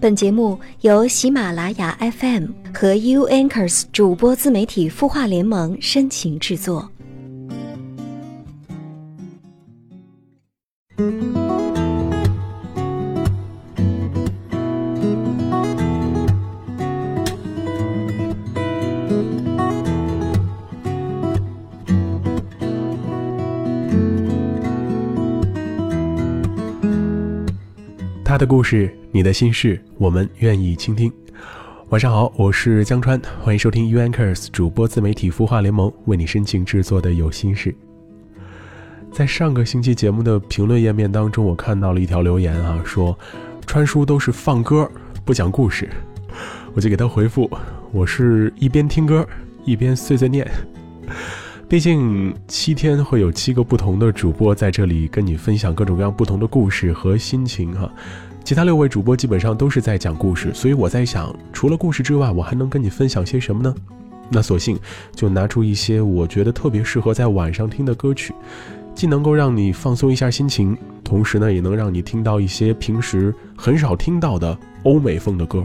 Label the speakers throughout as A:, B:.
A: 本节目由喜马拉雅 FM 和 U Anchors 主播自媒体孵化联盟深情制作。
B: 的故事，你的心事，我们愿意倾听。晚上好，我是江川，欢迎收听 UNKERS 主播自媒体孵化联盟为你深情制作的有心事。在上个星期节目的评论页面当中，我看到了一条留言啊，说川叔都是放歌不讲故事，我就给他回复，我是一边听歌一边碎碎念。毕竟七天会有七个不同的主播在这里跟你分享各种各样不同的故事和心情哈，其他六位主播基本上都是在讲故事，所以我在想，除了故事之外，我还能跟你分享些什么呢？那索性就拿出一些我觉得特别适合在晚上听的歌曲，既能够让你放松一下心情，同时呢，也能让你听到一些平时很少听到的欧美风的歌。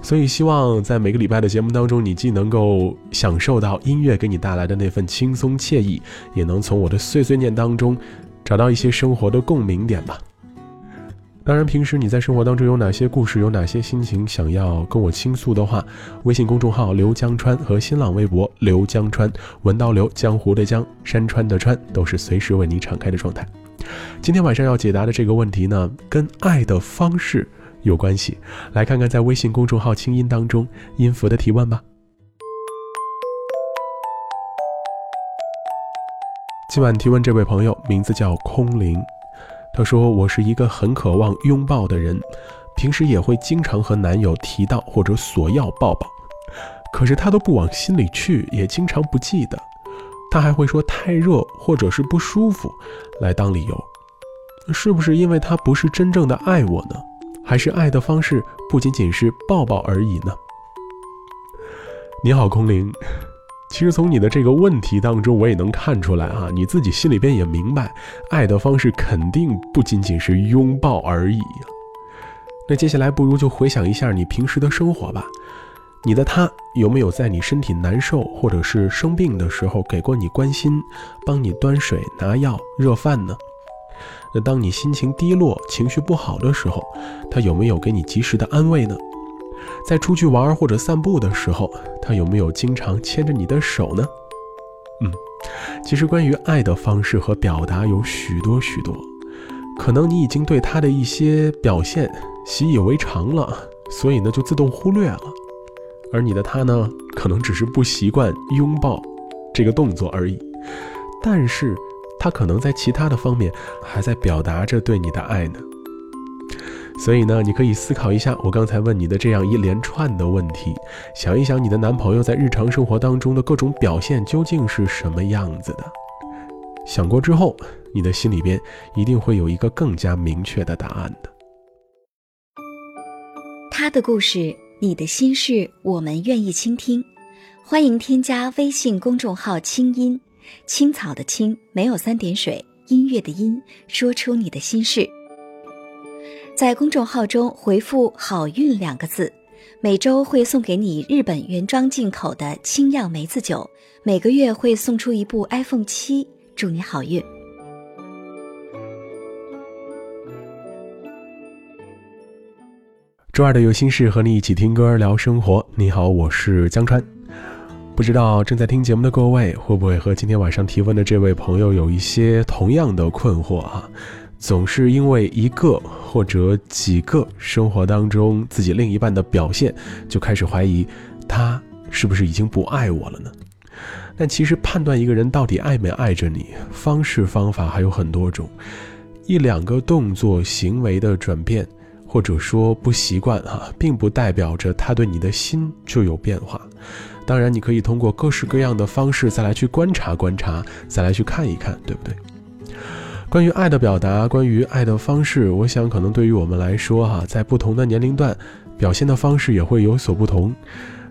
B: 所以，希望在每个礼拜的节目当中，你既能够享受到音乐给你带来的那份轻松惬意，也能从我的碎碎念当中找到一些生活的共鸣点吧。当然，平时你在生活当中有哪些故事，有哪些心情想要跟我倾诉的话，微信公众号刘江川和新浪微博刘江川，文道刘江湖的江山川的川，都是随时为你敞开的状态。今天晚上要解答的这个问题呢，跟爱的方式。有关系，来看看在微信公众号“清音”当中音符的提问吧。今晚提问这位朋友名字叫空灵，他说：“我是一个很渴望拥抱的人，平时也会经常和男友提到或者索要抱抱，可是他都不往心里去，也经常不记得。他还会说太热或者是不舒服来当理由，是不是因为他不是真正的爱我呢？”还是爱的方式不仅仅是抱抱而已呢？你好，空灵。其实从你的这个问题当中，我也能看出来啊，你自己心里边也明白，爱的方式肯定不仅仅是拥抱而已。那接下来不如就回想一下你平时的生活吧。你的他有没有在你身体难受或者是生病的时候给过你关心，帮你端水拿药热饭呢？那当你心情低落、情绪不好的时候，他有没有给你及时的安慰呢？在出去玩或者散步的时候，他有没有经常牵着你的手呢？嗯，其实关于爱的方式和表达有许多许多，可能你已经对他的一些表现习以为常了，所以呢就自动忽略了，而你的他呢，可能只是不习惯拥抱这个动作而已，但是。他可能在其他的方面还在表达着对你的爱呢，所以呢，你可以思考一下我刚才问你的这样一连串的问题，想一想你的男朋友在日常生活当中的各种表现究竟是什么样子的。想过之后，你的心里边一定会有一个更加明确的答案的。
A: 他的故事，你的心事，我们愿意倾听。欢迎添加微信公众号“清音”。青草的青没有三点水，音乐的音，说出你的心事。在公众号中回复“好运”两个字，每周会送给你日本原装进口的清酿梅子酒，每个月会送出一部 iPhone 七，祝你好运。
B: 周二的有心事和你一起听歌聊生活。你好，我是江川。不知道正在听节目的各位会不会和今天晚上提问的这位朋友有一些同样的困惑啊？总是因为一个或者几个生活当中自己另一半的表现，就开始怀疑他是不是已经不爱我了呢？但其实判断一个人到底爱没爱着你，方式方法还有很多种，一两个动作行为的转变，或者说不习惯哈，并不代表着他对你的心就有变化。当然，你可以通过各式各样的方式再来去观察观察，再来去看一看，对不对？关于爱的表达，关于爱的方式，我想可能对于我们来说，哈，在不同的年龄段，表现的方式也会有所不同。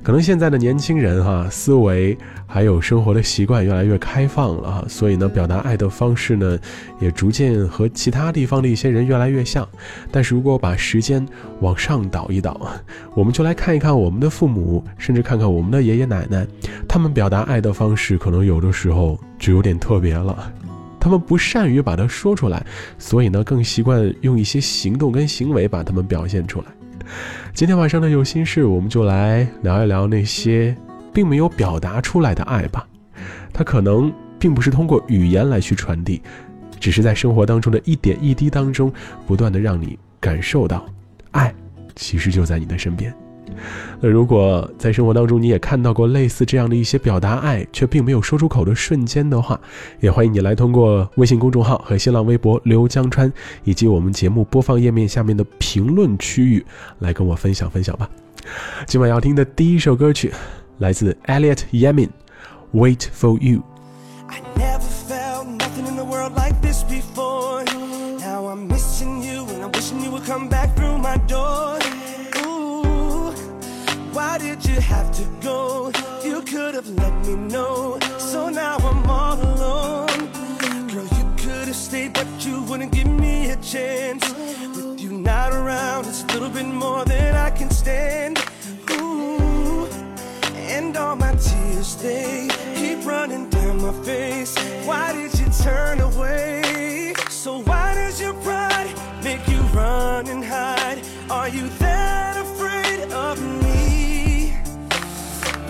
B: 可能现在的年轻人哈，思维还有生活的习惯越来越开放了哈，所以呢，表达爱的方式呢，也逐渐和其他地方的一些人越来越像。但是如果把时间往上倒一倒，我们就来看一看我们的父母，甚至看看我们的爷爷奶奶，他们表达爱的方式，可能有的时候就有点特别了。他们不善于把它说出来，所以呢，更习惯用一些行动跟行为把它们表现出来。今天晚上的有心事，我们就来聊一聊那些并没有表达出来的爱吧。它可能并不是通过语言来去传递，只是在生活当中的一点一滴当中，不断的让你感受到，爱其实就在你的身边。那如果在生活当中你也看到过类似这样的一些表达爱却并没有说出口的瞬间的话，也欢迎你来通过微信公众号和新浪微博刘江川，以及我们节目播放页面下面的评论区域来跟我分享分享吧。今晚要听的第一首歌曲来自 Elliot Yamin，Wait for You。
C: Could have let me know. So now I'm all alone. Girl, you could have stayed, but you wouldn't give me a chance. With you not around, it's a little bit more than I can stand. Ooh, and all my tears, they keep running down my face. Why did you turn away? So why does your pride make you run and hide? Are you that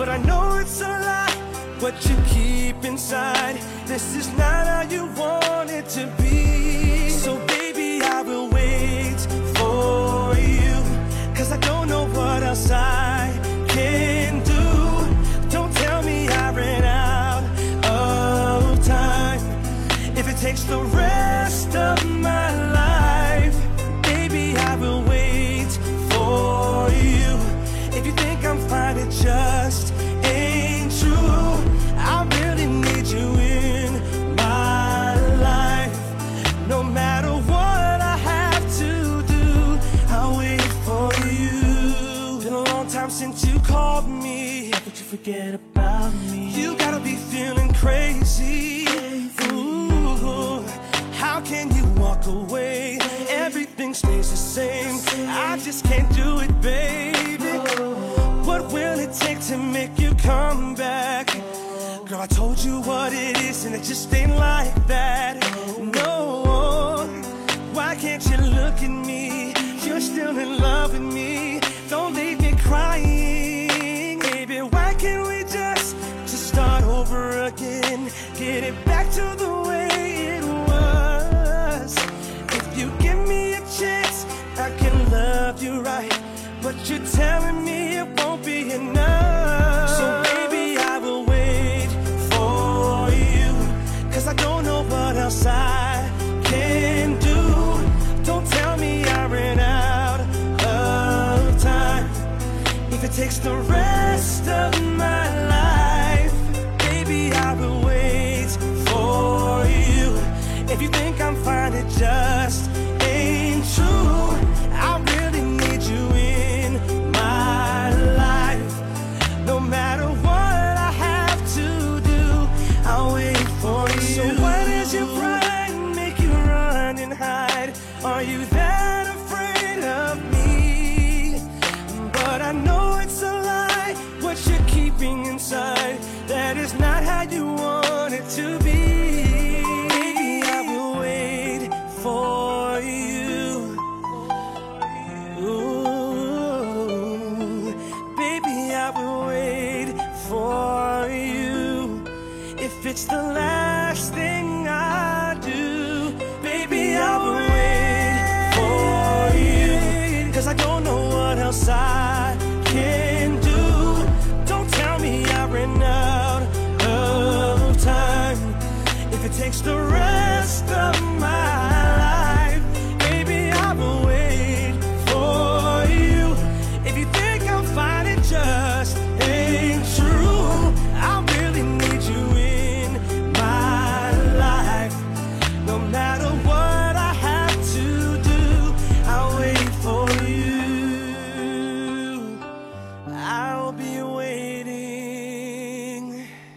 C: But I know it's a lie, what you keep inside. This is not how you want it to be. So, baby, I will wait for you. Cause I don't know what else I can do. Don't tell me I ran out of time. If it takes the rest of still in love with me. Don't leave me crying, baby. Why can't we just just start over again? Get it back to the way it was. If you give me a chance, I can love you right. But you're telling me the rain. the rest of my life. I will wait for you. If you think I'm it just ain't true. I really need you in my life. No matter what I have to do, I'll wait for you. I'll be waiting.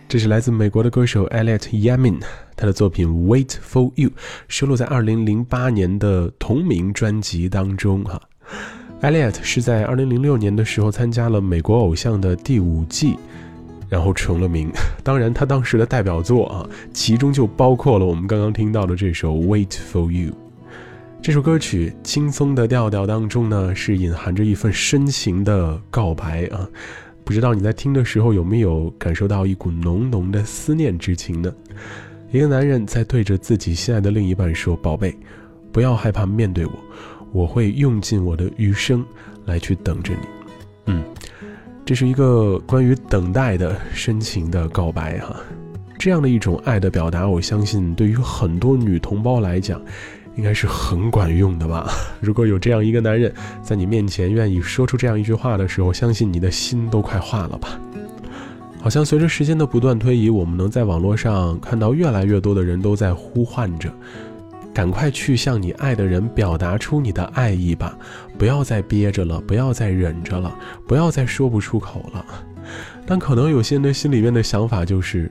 B: 这是来自美国的歌手 Elliot Yamin 他的作品《Wait for You》收录在2008年的同名专辑当中。哈，Elliot 是在2006年的时候参加了美国偶像的第五季，然后成了名。当然，他当时的代表作啊，其中就包括了我们刚刚听到的这首《Wait for You》。这首歌曲轻松的调调当中呢，是隐含着一份深情的告白啊。不知道你在听的时候有没有感受到一股浓浓的思念之情呢？一个男人在对着自己心爱的另一半说：“宝贝，不要害怕面对我，我会用尽我的余生来去等着你。”嗯，这是一个关于等待的深情的告白哈。这样的一种爱的表达，我相信对于很多女同胞来讲。应该是很管用的吧？如果有这样一个男人在你面前愿意说出这样一句话的时候，相信你的心都快化了吧？好像随着时间的不断推移，我们能在网络上看到越来越多的人都在呼唤着：赶快去向你爱的人表达出你的爱意吧！不要再憋着了，不要再忍着了，不要再说不出口了。但可能有些人的心里面的想法就是。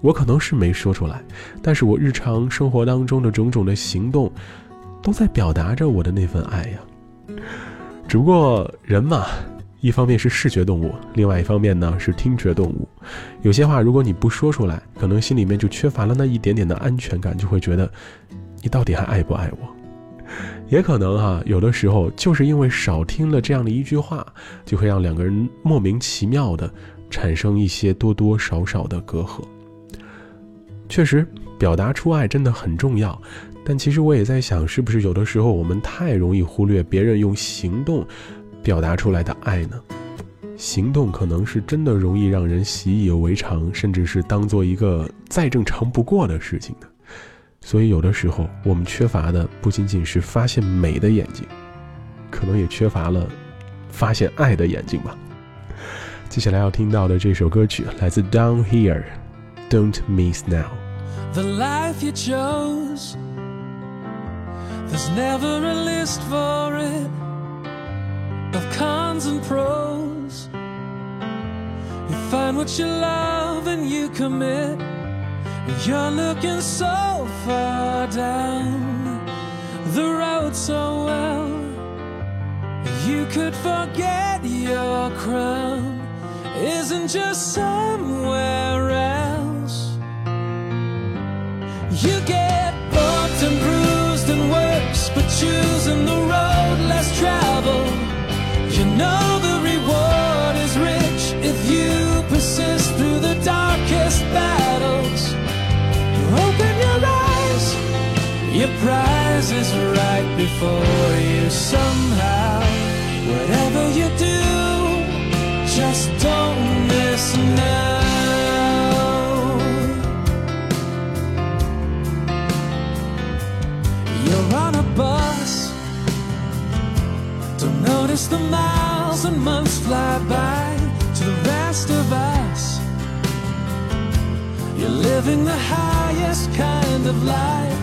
B: 我可能是没说出来，但是我日常生活当中的种种的行动，都在表达着我的那份爱呀。只不过人嘛，一方面是视觉动物，另外一方面呢是听觉动物。有些话如果你不说出来，可能心里面就缺乏了那一点点的安全感，就会觉得你到底还爱不爱我？也可能哈，有的时候就是因为少听了这样的一句话，就会让两个人莫名其妙的产生一些多多少少的隔阂。确实，表达出爱真的很重要，但其实我也在想，是不是有的时候我们太容易忽略别人用行动表达出来的爱呢？行动可能是真的容易让人习以为常，甚至是当做一个再正常不过的事情的。所以有的时候我们缺乏的不仅仅是发现美的眼睛，可能也缺乏了发现爱的眼睛吧。接下来要听到的这首歌曲来自 Down Here。don't miss now.
D: The life you chose, there's never a list for it of cons and pros. You find what you love and you commit. You're looking so far down the road so well. You could forget your crown isn't just somewhere else. You get bumped and bruised and worse, but choosing the road less traveled. You know the reward is rich if you persist through the darkest battles. Open your eyes, your prize is right before you somehow. Whatever you do, just don't miss now. Notice the miles and months fly by to the rest of us. You're living the highest kind of life.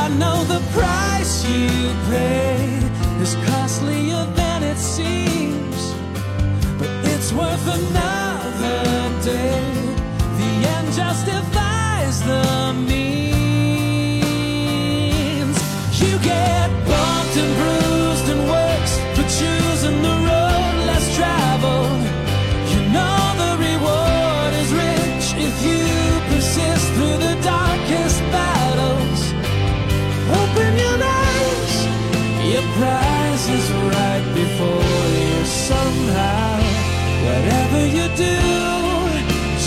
D: I know the price you pay is costlier than it seems, but it's worth another day. The end justifies the means. You rises right before you somehow. Whatever you do,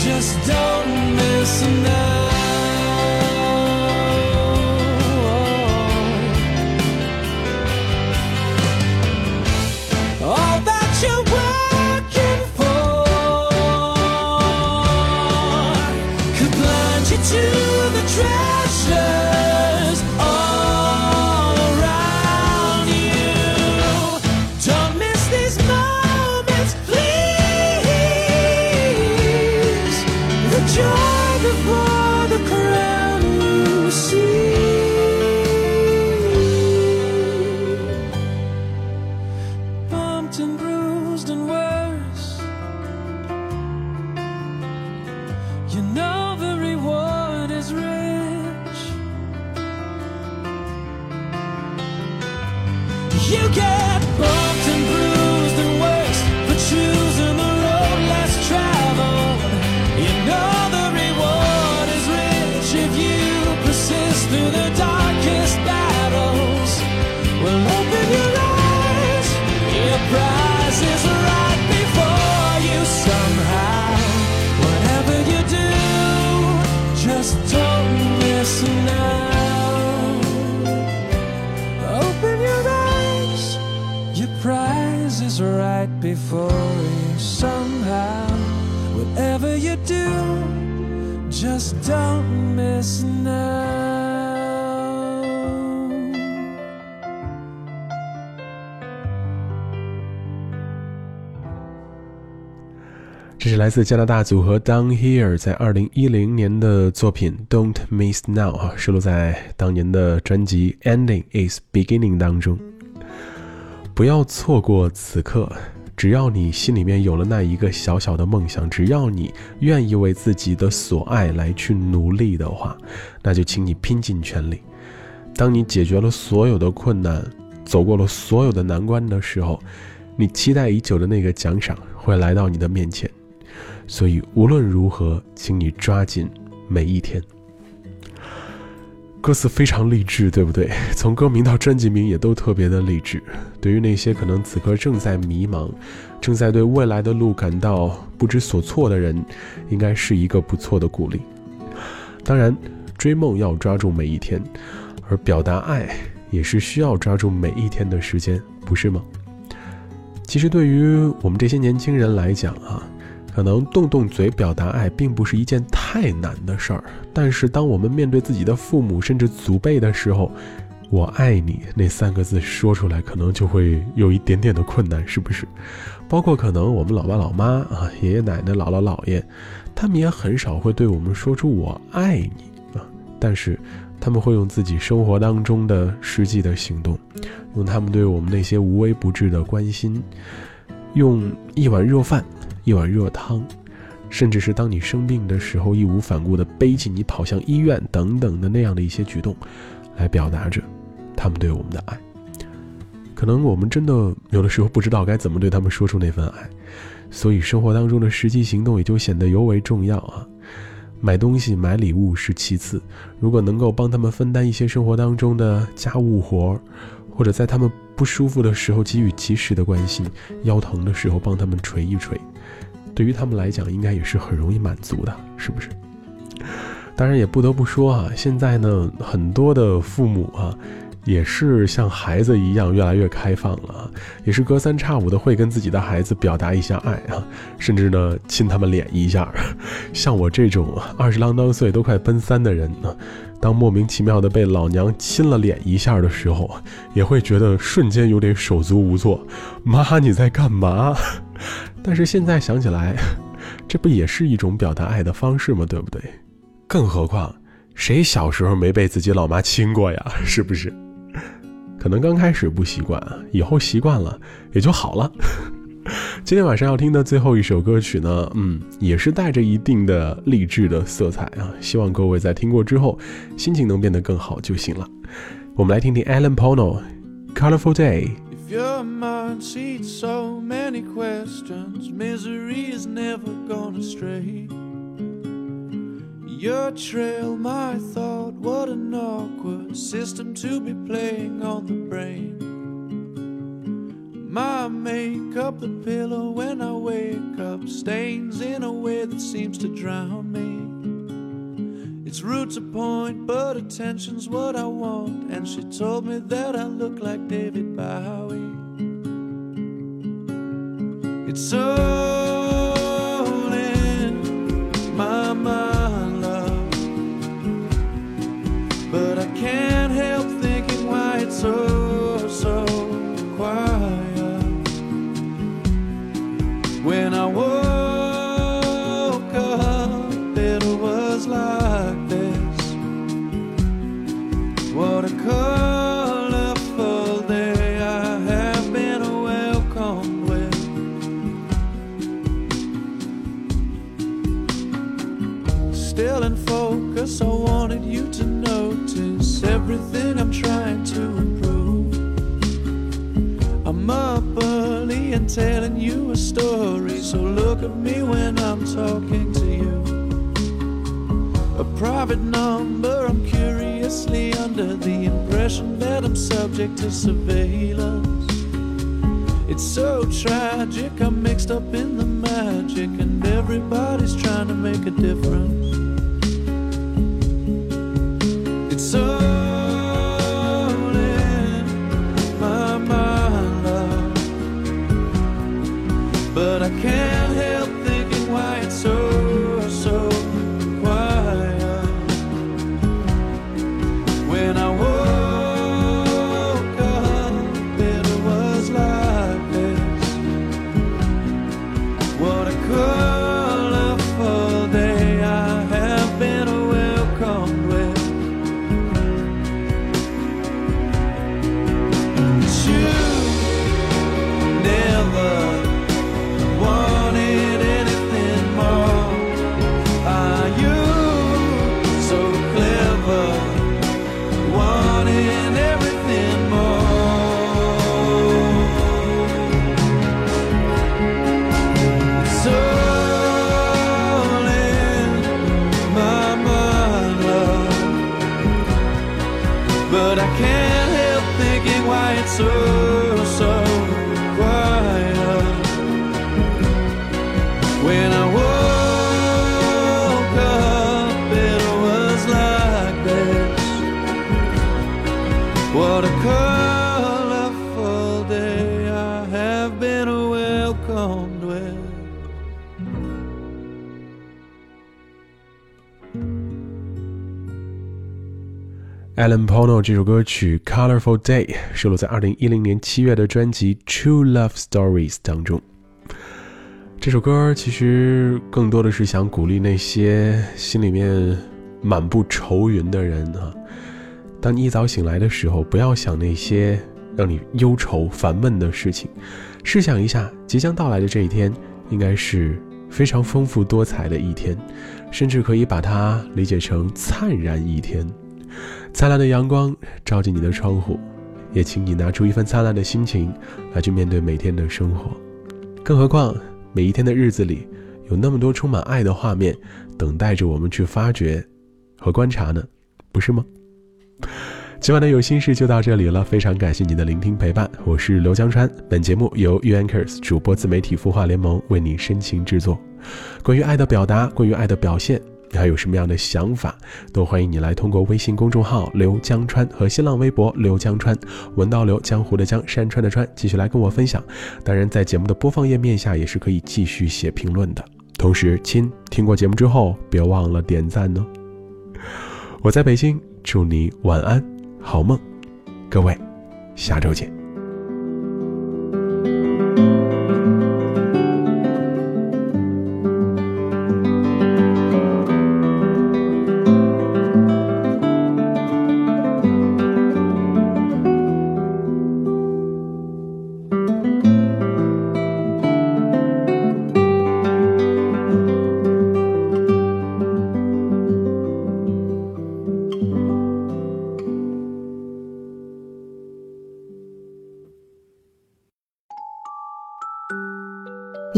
D: just don't miss another.
C: Is right before you somehow. Whatever you do, just don't miss now.
B: 这是来自加拿大组合 Down Here 在二零一零年的作品 Don't Miss Now 啊，收录在当年的专辑 Ending Is Beginning 当中。不要错过此刻，只要你心里面有了那一个小小的梦想，只要你愿意为自己的所爱来去努力的话，那就请你拼尽全力。当你解决了所有的困难，走过了所有的难关的时候，你期待已久的那个奖赏会来到你的面前。所以无论如何，请你抓紧每一天。歌词非常励志，对不对？从歌名到专辑名也都特别的励志。对于那些可能此刻正在迷茫、正在对未来的路感到不知所措的人，应该是一个不错的鼓励。当然，追梦要抓住每一天，而表达爱也是需要抓住每一天的时间，不是吗？其实，对于我们这些年轻人来讲啊。可能动动嘴表达爱并不是一件太难的事儿，但是当我们面对自己的父母甚至祖辈的时候，“我爱你”那三个字说出来，可能就会有一点点的困难，是不是？包括可能我们老爸老妈啊、爷爷奶奶、姥姥姥爷，他们也很少会对我们说出“我爱你”啊，但是他们会用自己生活当中的实际的行动，用他们对我们那些无微不至的关心，用一碗热饭。一碗热汤，甚至是当你生病的时候，义无反顾地背起你跑向医院等等的那样的一些举动，来表达着他们对我们的爱。可能我们真的有的时候不知道该怎么对他们说出那份爱，所以生活当中的实际行动也就显得尤为重要啊。买东西、买礼物是其次，如果能够帮他们分担一些生活当中的家务活，或者在他们不舒服的时候给予及时的关心，腰疼的时候帮他们捶一捶。对于他们来讲，应该也是很容易满足的，是不是？当然，也不得不说啊，现在呢，很多的父母啊，也是像孩子一样越来越开放了，也是隔三差五的会跟自己的孩子表达一下爱啊，甚至呢亲他们脸一下。像我这种二十郎当岁都快奔三的人呢，当莫名其妙的被老娘亲了脸一下的时候，也会觉得瞬间有点手足无措。妈，你在干嘛？但是现在想起来，这不也是一种表达爱的方式吗？对不对？更何况，谁小时候没被自己老妈亲过呀？是不是？可能刚开始不习惯，以后习惯了也就好了。今天晚上要听的最后一首歌曲呢，嗯，也是带着一定的励志的色彩啊。希望各位在听过之后，心情能变得更好就行了。我们来听听 Alan Pono，《Colorful Day》。
E: Your mind sees so many questions, misery is never gonna stray. Your trail, my thought, what an awkward system to be playing on the brain. My makeup, the pillow when I wake up, stains in a way that seems to drown me. Its roots a point, but attention's what I want. And she told me that I look like David Bowie. It's all impression that I'm subject to surveillance. It's so tragic, I'm mixed up in the magic, and everybody's trying to make a difference. It's all colorful day I have been welcomed with.
B: Alan Pono 这首歌曲《Colorful Day》收录在2010年7月的专辑《True Love Stories》当中。这首歌其实更多的是想鼓励那些心里面满布愁云的人啊。当你一早醒来的时候，不要想那些让你忧愁烦闷的事情，试想一下，即将到来的这一天，应该是非常丰富多彩的一天，甚至可以把它理解成灿然一天。灿烂的阳光照进你的窗户，也请你拿出一份灿烂的心情来去面对每天的生活。更何况，每一天的日子里，有那么多充满爱的画面，等待着我们去发掘和观察呢，不是吗？今晚的有心事就到这里了，非常感谢你的聆听陪伴，我是刘江川。本节目由 U Anchors 主播自媒体孵化联盟为你深情制作。关于爱的表达，关于爱的表现。你还有什么样的想法，都欢迎你来通过微信公众号“刘江川”和新浪微博“刘江川”，文道刘江湖的江山川的川，继续来跟我分享。当然，在节目的播放页面下也是可以继续写评论的。同时，亲，听过节目之后别忘了点赞哦。我在北京，祝你晚安，好梦，各位，下周见。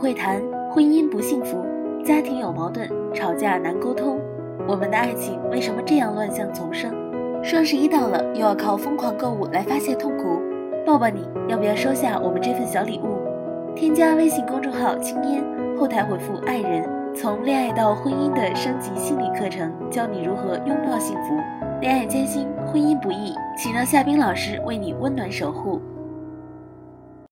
F: 会谈，婚姻不幸福，家庭有矛盾，吵架难沟通，我们的爱情为什么这样乱象丛生？双十一到了，又要靠疯狂购物来发泄痛苦，抱抱你，要不要收下我们这份小礼物？添加微信公众号“青烟”，后台回复“爱人”，从恋爱到婚姻的升级心理课程，教你如何拥抱幸福。恋爱艰辛，婚姻不易，请让夏冰老师为你温暖守护。